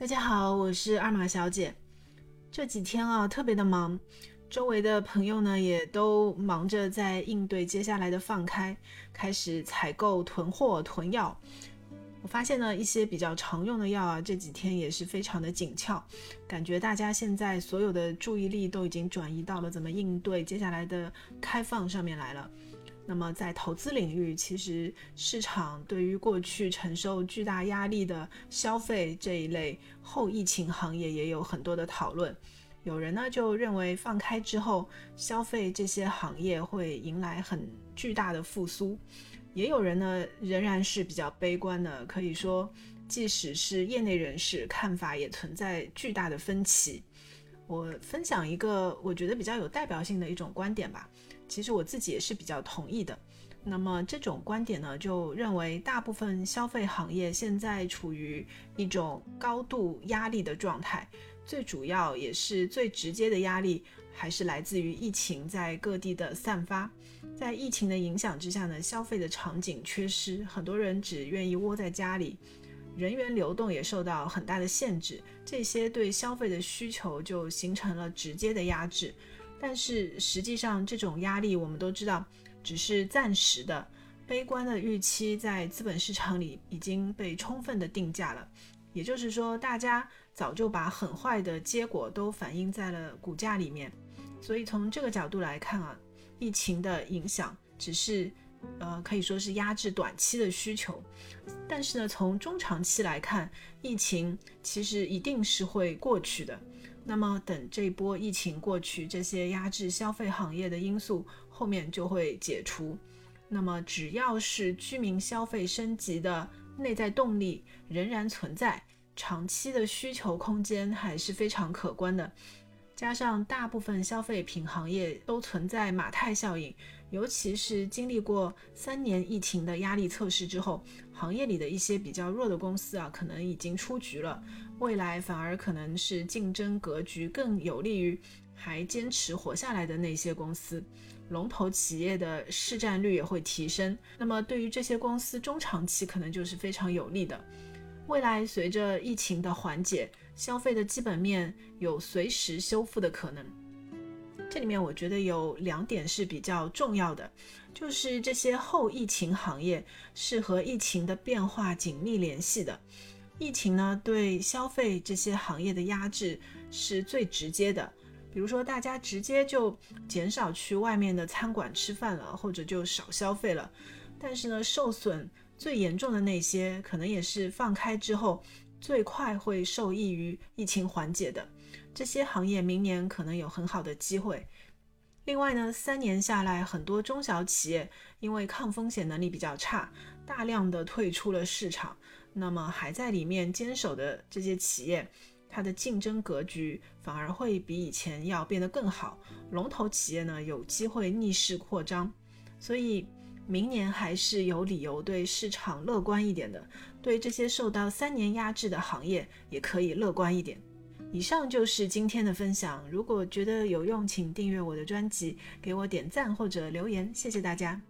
大家好，我是二马小姐。这几天啊，特别的忙，周围的朋友呢也都忙着在应对接下来的放开，开始采购、囤货、囤药。我发现呢，一些比较常用的药啊，这几天也是非常的紧俏，感觉大家现在所有的注意力都已经转移到了怎么应对接下来的开放上面来了。那么在投资领域，其实市场对于过去承受巨大压力的消费这一类后疫情行业也有很多的讨论。有人呢就认为放开之后，消费这些行业会迎来很巨大的复苏。也有人呢仍然是比较悲观的，可以说，即使是业内人士，看法也存在巨大的分歧。我分享一个我觉得比较有代表性的一种观点吧，其实我自己也是比较同意的。那么这种观点呢，就认为大部分消费行业现在处于一种高度压力的状态，最主要也是最直接的压力还是来自于疫情在各地的散发。在疫情的影响之下呢，消费的场景缺失，很多人只愿意窝在家里。人员流动也受到很大的限制，这些对消费的需求就形成了直接的压制。但是实际上，这种压力我们都知道只是暂时的，悲观的预期在资本市场里已经被充分的定价了。也就是说，大家早就把很坏的结果都反映在了股价里面。所以从这个角度来看啊，疫情的影响只是。呃，可以说是压制短期的需求，但是呢，从中长期来看，疫情其实一定是会过去的。那么，等这波疫情过去，这些压制消费行业的因素后面就会解除。那么，只要是居民消费升级的内在动力仍然存在，长期的需求空间还是非常可观的。加上大部分消费品行业都存在马太效应，尤其是经历过三年疫情的压力测试之后，行业里的一些比较弱的公司啊，可能已经出局了。未来反而可能是竞争格局更有利于还坚持活下来的那些公司，龙头企业的市占率也会提升。那么对于这些公司中长期可能就是非常有利的。未来随着疫情的缓解，消费的基本面有随时修复的可能。这里面我觉得有两点是比较重要的，就是这些后疫情行业是和疫情的变化紧密联系的。疫情呢对消费这些行业的压制是最直接的，比如说大家直接就减少去外面的餐馆吃饭了，或者就少消费了。但是呢，受损。最严重的那些，可能也是放开之后最快会受益于疫情缓解的这些行业，明年可能有很好的机会。另外呢，三年下来，很多中小企业因为抗风险能力比较差，大量的退出了市场。那么还在里面坚守的这些企业，它的竞争格局反而会比以前要变得更好。龙头企业呢，有机会逆势扩张，所以。明年还是有理由对市场乐观一点的，对这些受到三年压制的行业也可以乐观一点。以上就是今天的分享，如果觉得有用，请订阅我的专辑，给我点赞或者留言，谢谢大家。